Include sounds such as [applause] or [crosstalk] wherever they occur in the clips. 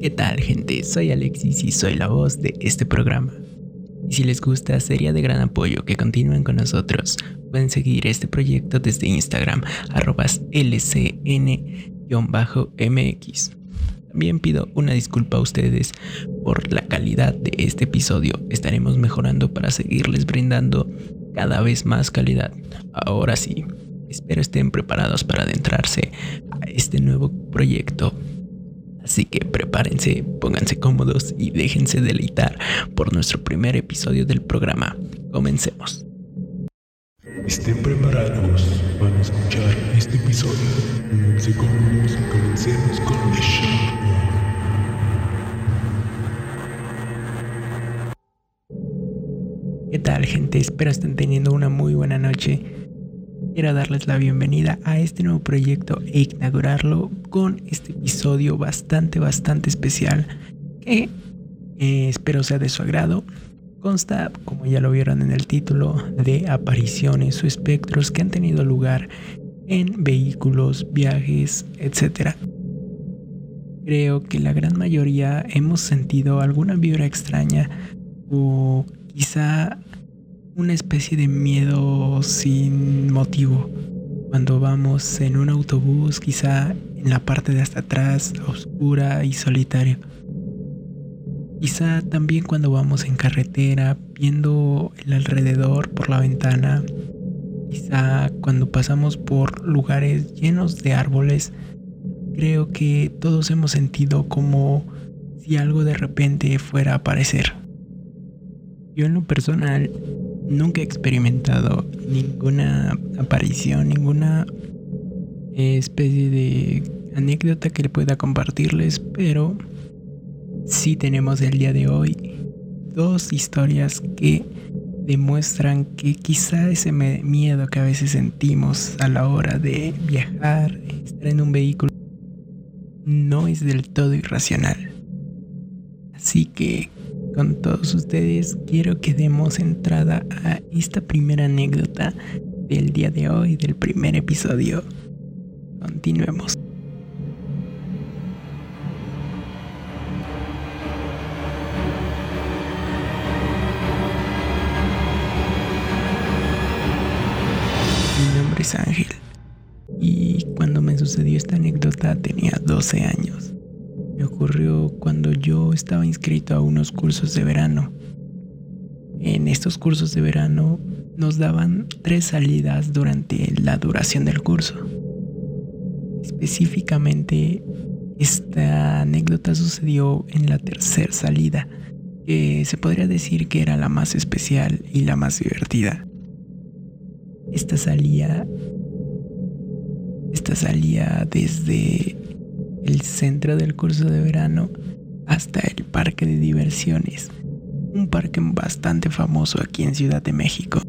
¿Qué tal gente? Soy Alexis y soy la voz de este programa. Y si les gusta, sería de gran apoyo que continúen con nosotros. Pueden seguir este proyecto desde Instagram, arrobas lcn-mx. También pido una disculpa a ustedes por la calidad de este episodio. Estaremos mejorando para seguirles brindando cada vez más calidad. Ahora sí, espero estén preparados para adentrarse a este nuevo proyecto Así que prepárense, pónganse cómodos y déjense deleitar por nuestro primer episodio del programa. Comencemos. Estén preparados para escuchar este episodio. Pónganse cómodos y comencemos con el show. ¿Qué tal gente? Espero estén teniendo una muy buena noche quiero darles la bienvenida a este nuevo proyecto e inaugurarlo con este episodio bastante, bastante especial que eh, espero sea de su agrado. Consta, como ya lo vieron en el título, de apariciones o espectros que han tenido lugar en vehículos, viajes, etc. Creo que la gran mayoría hemos sentido alguna vibra extraña o quizá una especie de miedo sin motivo. Cuando vamos en un autobús, quizá en la parte de hasta atrás, oscura y solitario. Quizá también cuando vamos en carretera, viendo el alrededor por la ventana. Quizá cuando pasamos por lugares llenos de árboles. Creo que todos hemos sentido como si algo de repente fuera a aparecer. Yo en lo personal nunca he experimentado ninguna aparición, ninguna especie de anécdota que le pueda compartirles, pero sí tenemos el día de hoy dos historias que demuestran que quizá ese miedo que a veces sentimos a la hora de viajar, estar en un vehículo, no es del todo irracional. Así que con todos ustedes, quiero que demos entrada a esta primera anécdota del día de hoy, del primer episodio. Continuemos. Mi nombre es Ángel y cuando me sucedió esta anécdota tenía 12 años estaba inscrito a unos cursos de verano. En estos cursos de verano nos daban tres salidas durante la duración del curso. Específicamente, esta anécdota sucedió en la tercera salida, que se podría decir que era la más especial y la más divertida. Esta salía esta salía desde el centro del curso de verano hasta el parque de diversiones, un parque bastante famoso aquí en Ciudad de México.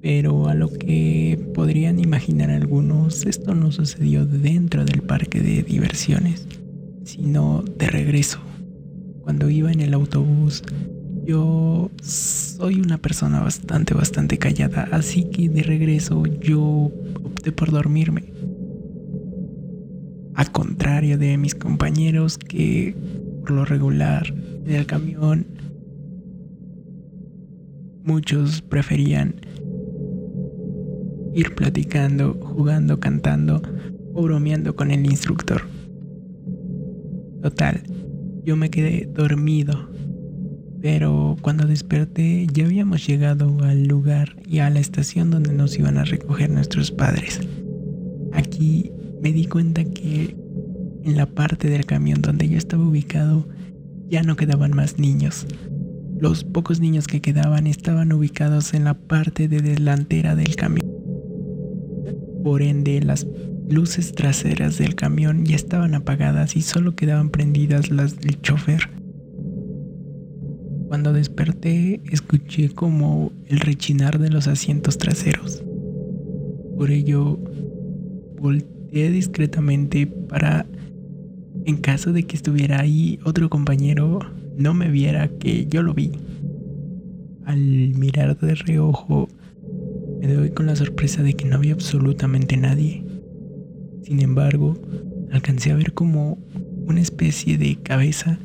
Pero a lo que podrían imaginar algunos, esto no sucedió dentro del parque de diversiones, sino de regreso. Cuando iba en el autobús, yo soy una persona bastante, bastante callada, así que de regreso yo opté por dormirme a contrario de mis compañeros que por lo regular en el camión muchos preferían ir platicando, jugando, cantando o bromeando con el instructor. Total, yo me quedé dormido, pero cuando desperté ya habíamos llegado al lugar y a la estación donde nos iban a recoger nuestros padres. Aquí me di cuenta que en la parte del camión donde yo estaba ubicado ya no quedaban más niños. Los pocos niños que quedaban estaban ubicados en la parte de delantera del camión. Por ende, las luces traseras del camión ya estaban apagadas y solo quedaban prendidas las del chofer. Cuando desperté, escuché como el rechinar de los asientos traseros. Por ello, volteé discretamente para, en caso de que estuviera ahí otro compañero, no me viera que yo lo vi. Al mirar de reojo, me doy con la sorpresa de que no había absolutamente nadie. Sin embargo, alcancé a ver como una especie de cabeza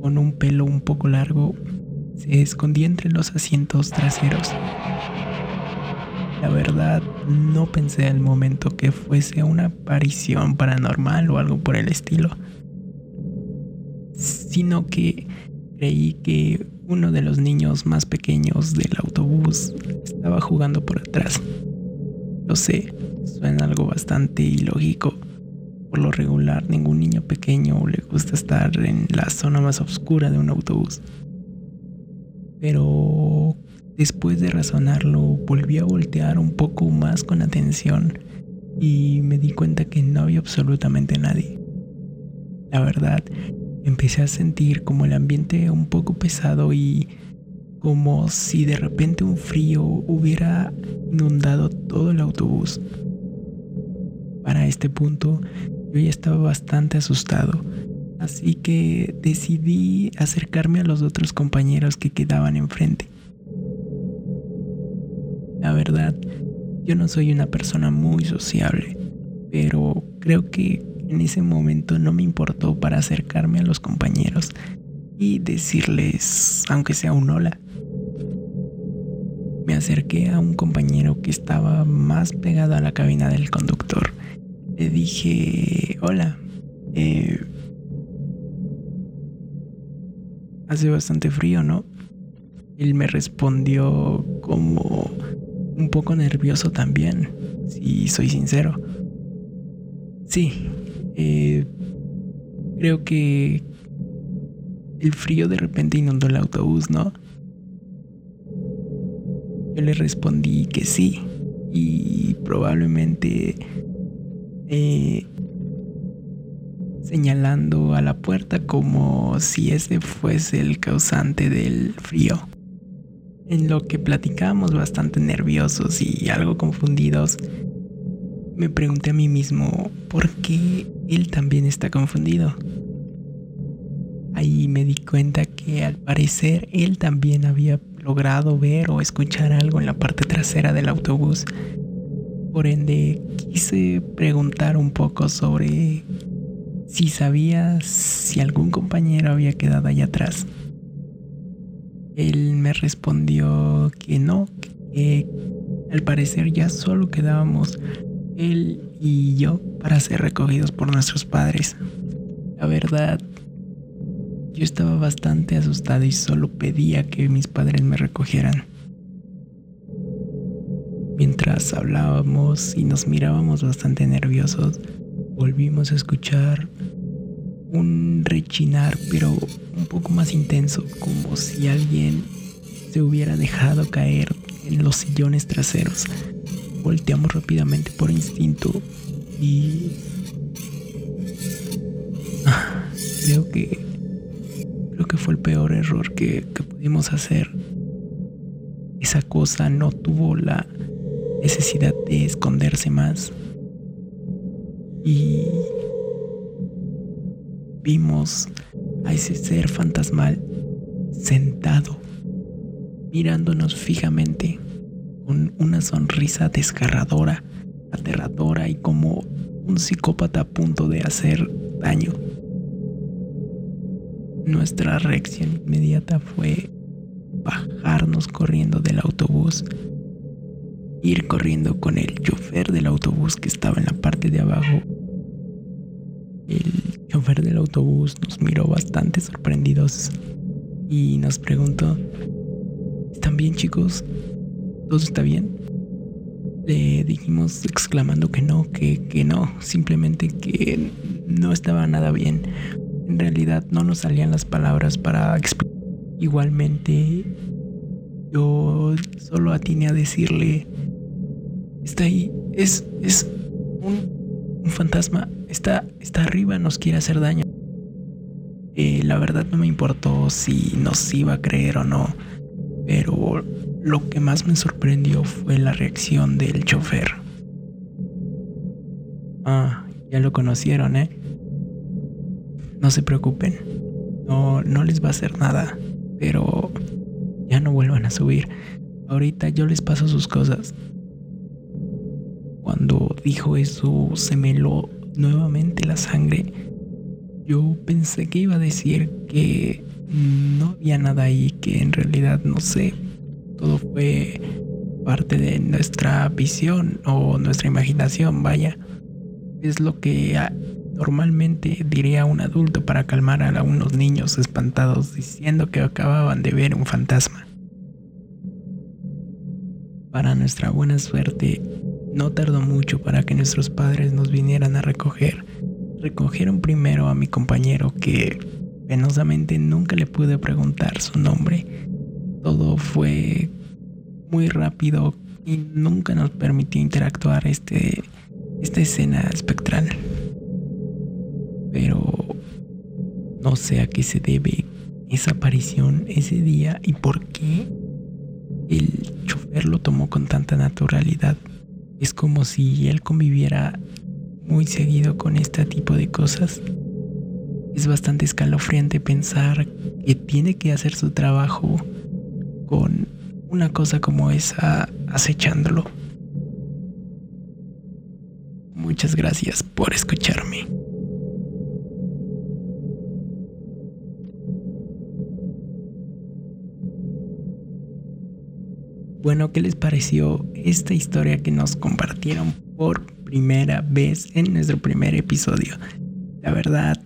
con un pelo un poco largo se escondía entre los asientos traseros. La verdad, no pensé al momento que fuese una aparición paranormal o algo por el estilo, sino que creí que uno de los niños más pequeños del autobús estaba jugando por atrás. Lo sé, suena algo bastante ilógico. Por lo regular, ningún niño pequeño le gusta estar en la zona más oscura de un autobús. Pero después de razonarlo, volví a voltear un poco más con atención y me di cuenta que no había absolutamente nadie. La verdad, empecé a sentir como el ambiente un poco pesado y como si de repente un frío hubiera inundado todo el autobús. Para este punto yo ya estaba bastante asustado, así que decidí acercarme a los otros compañeros que quedaban enfrente. La verdad, yo no soy una persona muy sociable, pero creo que en ese momento no me importó para acercarme a los compañeros y decirles, aunque sea un hola. Me acerqué a un compañero que estaba más pegado a la cabina del conductor. Le dije, hola, eh, hace bastante frío, ¿no? Él me respondió como un poco nervioso también, si soy sincero. Sí, eh, creo que el frío de repente inundó el autobús, ¿no? Yo le respondí que sí y probablemente eh, señalando a la puerta como si ese fuese el causante del frío. En lo que platicábamos bastante nerviosos y algo confundidos, me pregunté a mí mismo por qué él también está confundido. Ahí me di cuenta que al parecer él también había logrado ver o escuchar algo en la parte trasera del autobús. Por ende, quise preguntar un poco sobre si sabía si algún compañero había quedado allá atrás. Él me respondió que no, que al parecer ya solo quedábamos él y yo para ser recogidos por nuestros padres. La verdad, yo estaba bastante asustado y solo pedía que mis padres me recogieran. Mientras hablábamos y nos mirábamos bastante nerviosos, volvimos a escuchar un rechinar, pero un poco más intenso, como si alguien se hubiera dejado caer en los sillones traseros. Volteamos rápidamente por instinto y... [sighs] Creo que... Creo que fue el peor error que pudimos hacer. Esa cosa no tuvo la necesidad de esconderse más. Y vimos a ese ser fantasmal sentado, mirándonos fijamente con una sonrisa desgarradora, aterradora y como un psicópata a punto de hacer daño. Nuestra reacción inmediata fue bajarnos corriendo del autobús, ir corriendo con el chofer del autobús que estaba en la parte de abajo. Chofer del autobús nos miró bastante sorprendidos y nos preguntó, ¿están bien chicos? ¿Todo está bien? Le dijimos exclamando que no, que, que no, simplemente que no estaba nada bien. En realidad no nos salían las palabras para explicar. Igualmente, yo solo atiné a decirle, está ahí, es, es un, un fantasma, está, está arriba, nos quiere hacer daño. Eh, la verdad no me importó si nos iba a creer o no, pero lo que más me sorprendió fue la reacción del chofer. Ah, ya lo conocieron, ¿eh? No se preocupen. No, no les va a hacer nada. Pero ya no vuelvan a subir. Ahorita yo les paso sus cosas. Cuando dijo eso, se me lo nuevamente la sangre. yo pensé que iba a decir que no había nada ahí, que en realidad no sé, todo fue parte de nuestra visión o nuestra imaginación, vaya. Es lo que normalmente diría un adulto para calmar a unos niños espantados diciendo que acababan de ver un fantasma. Para nuestra buena suerte, no tardó mucho para que nuestros padres nos vinieran a recoger. Recogieron primero a mi compañero que penosamente nunca le pude preguntar su nombre. Todo fue muy rápido y nunca nos permitió interactuar este, esta escena espectral. Pero no sé a qué se debe esa aparición ese día y por qué el chofer lo tomó con tanta naturalidad. Es como si él conviviera muy seguido con este tipo de cosas. Es bastante escalofriante pensar que tiene que hacer su trabajo con una cosa como esa acechándolo. Muchas gracias por escucharme. Bueno, ¿qué les pareció esta historia que nos compartieron por primera vez en nuestro primer episodio? La verdad,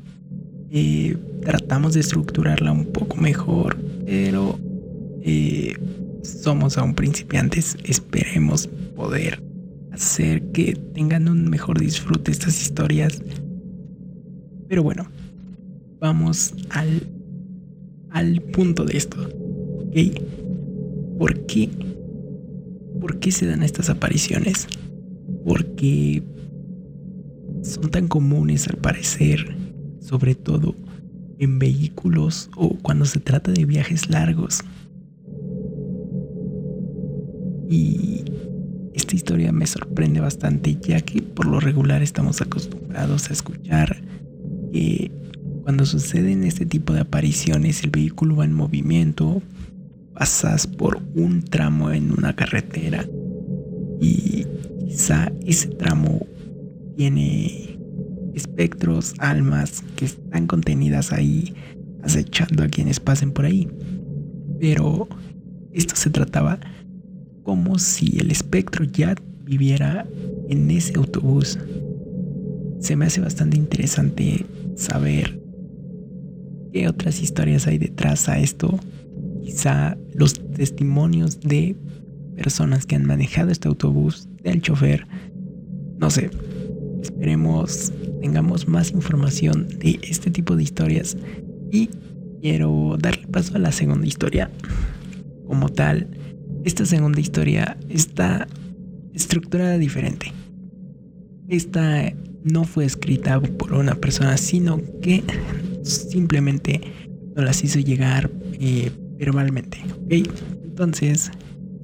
eh, tratamos de estructurarla un poco mejor, pero eh, somos aún principiantes, esperemos poder hacer que tengan un mejor disfrute estas historias. Pero bueno, vamos al, al punto de esto. ¿Ok? ¿Por qué? ¿Por qué se dan estas apariciones? Porque son tan comunes al parecer, sobre todo en vehículos o cuando se trata de viajes largos. Y esta historia me sorprende bastante ya que por lo regular estamos acostumbrados a escuchar que cuando suceden este tipo de apariciones el vehículo va en movimiento, pasas por un tramo en una carretera y quizá ese tramo tiene espectros, almas que están contenidas ahí acechando a quienes pasen por ahí. Pero esto se trataba como si el espectro ya viviera en ese autobús. Se me hace bastante interesante saber qué otras historias hay detrás a esto. Quizá los testimonios de personas que han manejado este autobús, del chofer. No sé, esperemos tengamos más información de este tipo de historias. Y quiero darle paso a la segunda historia. Como tal, esta segunda historia está estructurada diferente. Esta no fue escrita por una persona, sino que simplemente nos las hizo llegar eh, verbalmente. Entonces,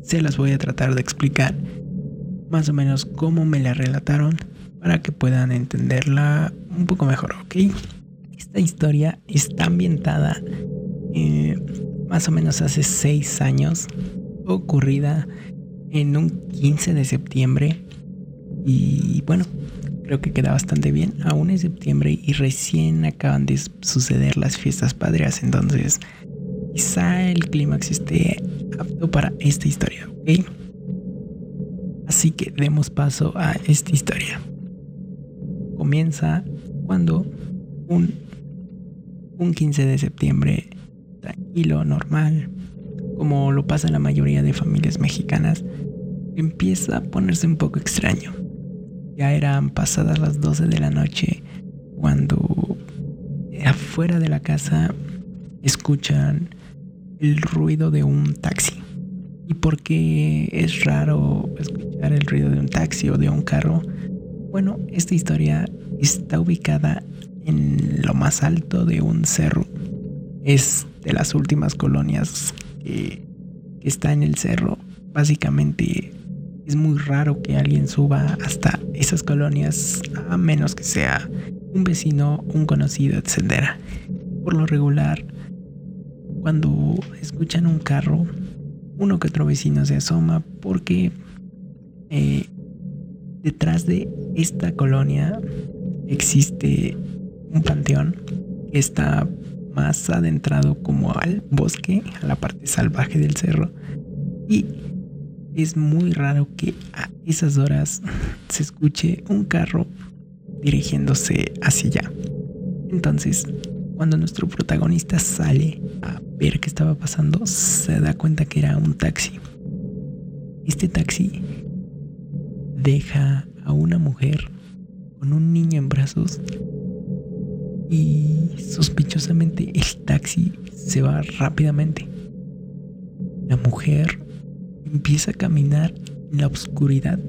se las voy a tratar de explicar más o menos cómo me la relataron para que puedan entenderla un poco mejor, ¿ok? Esta historia está ambientada eh, más o menos hace seis años ocurrida en un 15 de septiembre y bueno, creo que queda bastante bien. Aún es septiembre y recién acaban de suceder las fiestas patrias, entonces quizá el clímax esté apto para esta historia, ¿ok? Así que demos paso a esta historia. Comienza cuando un, un 15 de septiembre tranquilo, normal, como lo pasa en la mayoría de familias mexicanas, empieza a ponerse un poco extraño. Ya eran pasadas las 12 de la noche cuando afuera de la casa escuchan el ruido de un taxi. ¿Y por qué es raro escuchar el ruido de un taxi o de un carro? Bueno, esta historia está ubicada en lo más alto de un cerro. Es de las últimas colonias que, está en el cerro, básicamente es muy raro que alguien suba hasta esas colonias a menos que sea un vecino, un conocido, etc. Por lo regular, cuando escuchan un carro, uno que otro vecino se asoma porque eh, detrás de esta colonia existe un panteón está más adentrado como al bosque, a la parte salvaje del cerro. Y es muy raro que a esas horas se escuche un carro dirigiéndose hacia allá. Entonces, cuando nuestro protagonista sale a ver qué estaba pasando, se da cuenta que era un taxi. Este taxi deja a una mujer con un niño en brazos y sospechosamente el taxi se va rápidamente. La mujer empieza a caminar en la oscuridad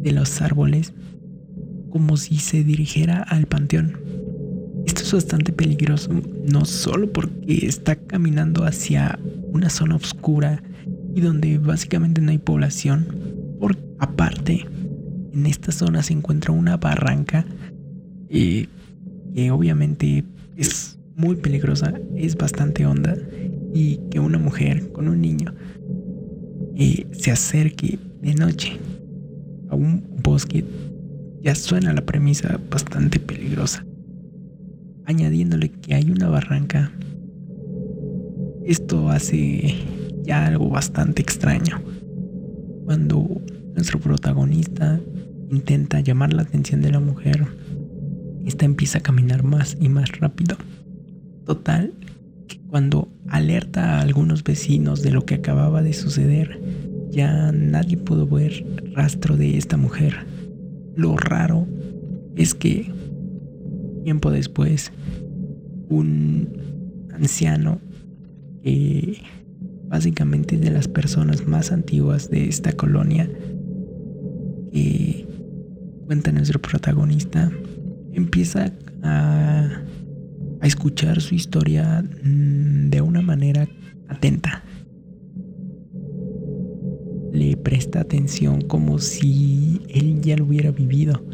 de los árboles como si se dirigiera al panteón. Esto es bastante peligroso, no solo porque está caminando hacia una zona oscura y donde básicamente no hay población, por aparte en esta zona se encuentra una barranca eh, que obviamente es muy peligrosa, es bastante honda y que una mujer con un niño eh, se acerque de noche a un bosque ya suena la premisa bastante peligrosa. Añadiéndole que hay una barranca, esto hace ya algo bastante extraño. Cuando nuestro protagonista intenta llamar la atención de la mujer, esta empieza a caminar más y más rápido. Total, que cuando alerta a algunos vecinos de lo que acababa de suceder, ya nadie pudo ver rastro de esta mujer. Lo raro es que tiempo después, un anciano que básicamente es de las personas más antiguas de esta colonia, que cuenta nuestro protagonista, empieza a, a escuchar su historia mm, de una manera atenta. Le presta atención como si él ya lo hubiera vivido.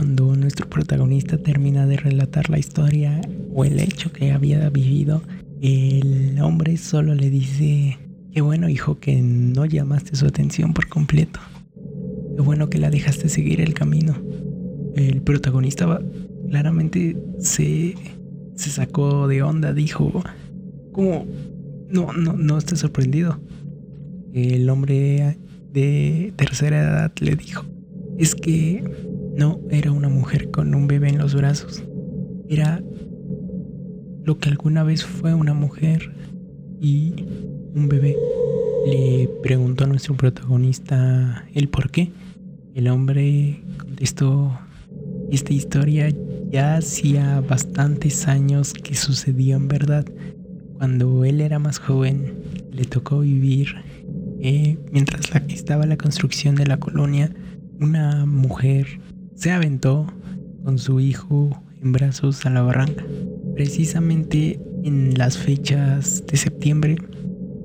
Cuando nuestro protagonista termina de relatar la historia o el hecho que había vivido, el hombre solo le dice, qué bueno hijo que no llamaste su atención por completo. Qué bueno que la dejaste seguir el camino el protagonista claramente se, se sacó de onda, dijo, ¿cómo? No, no, no está sorprendido. El hombre de tercera edad le dijo, es que no era una mujer con un bebé en los brazos, era lo que alguna vez fue una mujer y un bebé. Le preguntó a nuestro protagonista el por qué. El hombre contestó esta historia ya hacía bastantes años que sucedió en verdad. Cuando él era más joven, le tocó vivir, eh, mientras estaba la construcción de la colonia, una mujer se aventó con su hijo en brazos a la barranca. Precisamente en las fechas de septiembre,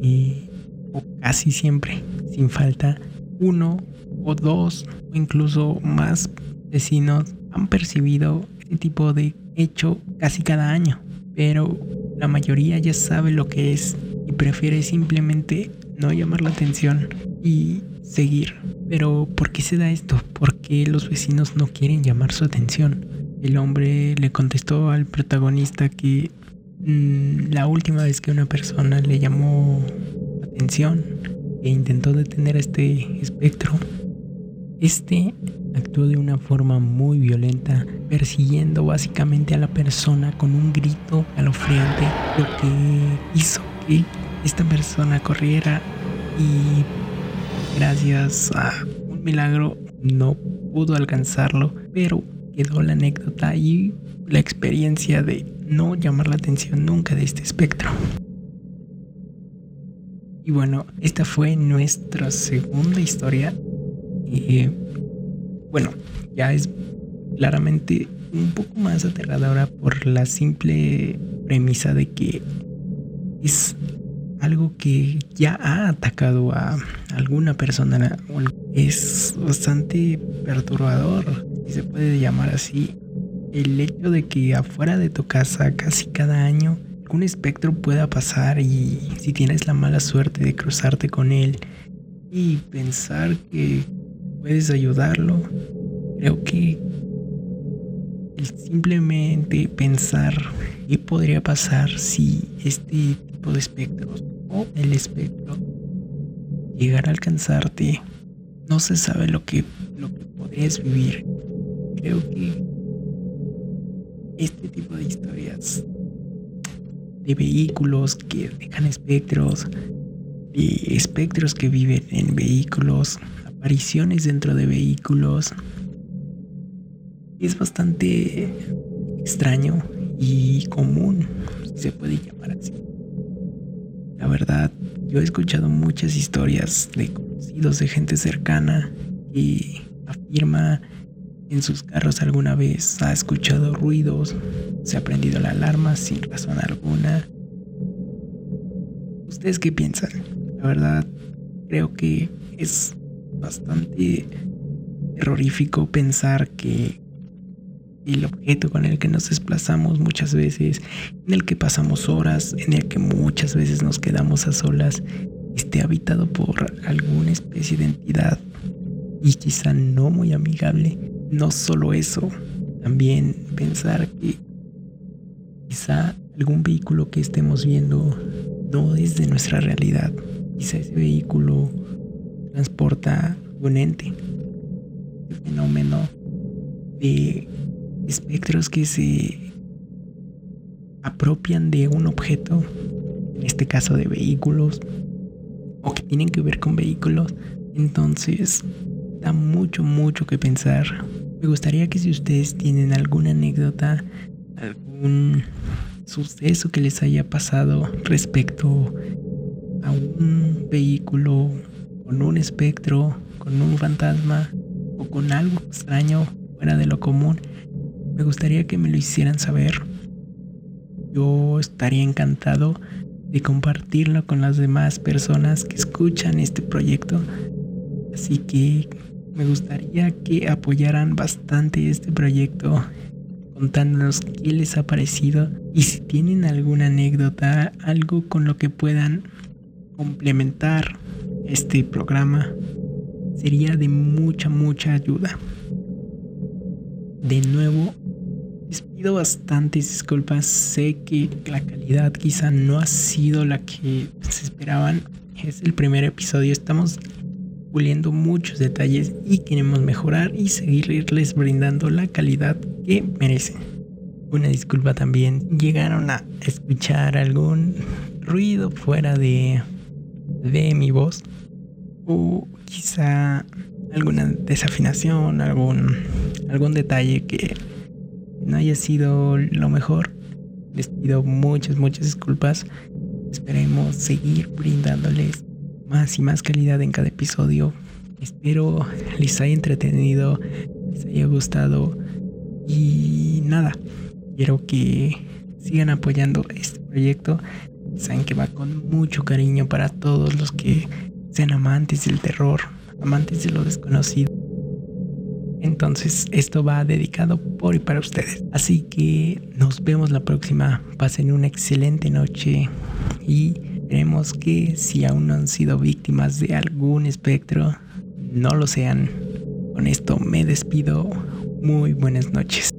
eh, o casi siempre, sin falta, uno o dos o incluso más vecinos han percibido este tipo de hecho casi cada año, pero la mayoría ya sabe lo que es y prefiere simplemente no llamar la atención y seguir. Pero ¿por qué se da esto? Porque los vecinos no quieren llamar su atención? El hombre le contestó al protagonista que mm, la última vez que una persona le llamó atención e intentó detener a este espectro, este actuó de una forma muy violenta, persiguiendo básicamente a la persona con un grito calofriante, lo que hizo que esta persona corriera y gracias a un milagro no pudo alcanzarlo, pero quedó la anécdota y la experiencia de no llamar la atención nunca de este espectro. Y bueno, esta fue nuestra segunda historia. Eh, bueno, ya es claramente un poco más aterradora por la simple premisa de que es algo que ya ha atacado a alguna persona. Es bastante perturbador, si se puede llamar así. El hecho de que afuera de tu casa casi cada año un espectro pueda pasar y si tienes la mala suerte de cruzarte con él y pensar que puedes ayudarlo. Creo que el simplemente pensar qué podría pasar si este tipo de espectros o el espectro llegara a alcanzarte, no se sabe lo que, lo que podrías vivir. Creo que este tipo de historias de vehículos que dejan espectros, de espectros que viven en vehículos, apariciones dentro de vehículos, es bastante extraño y común, se puede llamar así. La verdad, yo he escuchado muchas historias de conocidos, de gente cercana que afirma en sus carros alguna vez ha escuchado ruidos, se ha prendido la alarma sin razón alguna. ¿Ustedes qué piensan? La verdad, creo que es bastante terrorífico pensar que el objeto con el que nos desplazamos muchas veces, en el que pasamos horas, en el que muchas veces nos quedamos a solas, esté habitado por alguna especie de entidad y quizá no muy amigable. No solo eso, también pensar que quizá algún vehículo que estemos viendo no es de nuestra realidad. Quizá ese vehículo transporta un ente, un fenómeno de espectros que se apropian de un objeto, en este caso de vehículos, o que tienen que ver con vehículos. Entonces, da mucho, mucho que pensar. Me gustaría que si ustedes tienen alguna anécdota, algún suceso que les haya pasado respecto a un vehículo con un espectro, con un fantasma o con algo extraño fuera de lo común, me gustaría que me lo hicieran saber. Yo estaría encantado de compartirlo con las demás personas que escuchan este proyecto. Así que me gustaría que apoyaran bastante este proyecto contándonos qué les ha parecido y si tienen alguna anécdota, algo con lo que puedan complementar este programa, sería de mucha, mucha ayuda. De nuevo, pido bastantes disculpas. Sé que la calidad quizá no ha sido la que se esperaban. Es el primer episodio. Estamos puliendo muchos detalles y queremos mejorar y seguirles brindando la calidad que merecen. Una disculpa también. Llegaron a escuchar algún ruido fuera de, de mi voz. O quizá alguna desafinación, algún, algún detalle que no haya sido lo mejor. Les pido muchas, muchas disculpas. Esperemos seguir brindándoles más y más calidad en cada episodio. Espero les haya entretenido, les haya gustado y nada, quiero que sigan apoyando este proyecto. Saben que va con mucho cariño para todos los que sean amantes del terror, amantes de lo desconocido. Entonces esto va dedicado por y para ustedes. Así que nos vemos la próxima. Pasen una excelente noche y veremos que si aún no han sido víctimas de algún espectro, no lo sean. Con esto me despido. Muy buenas noches.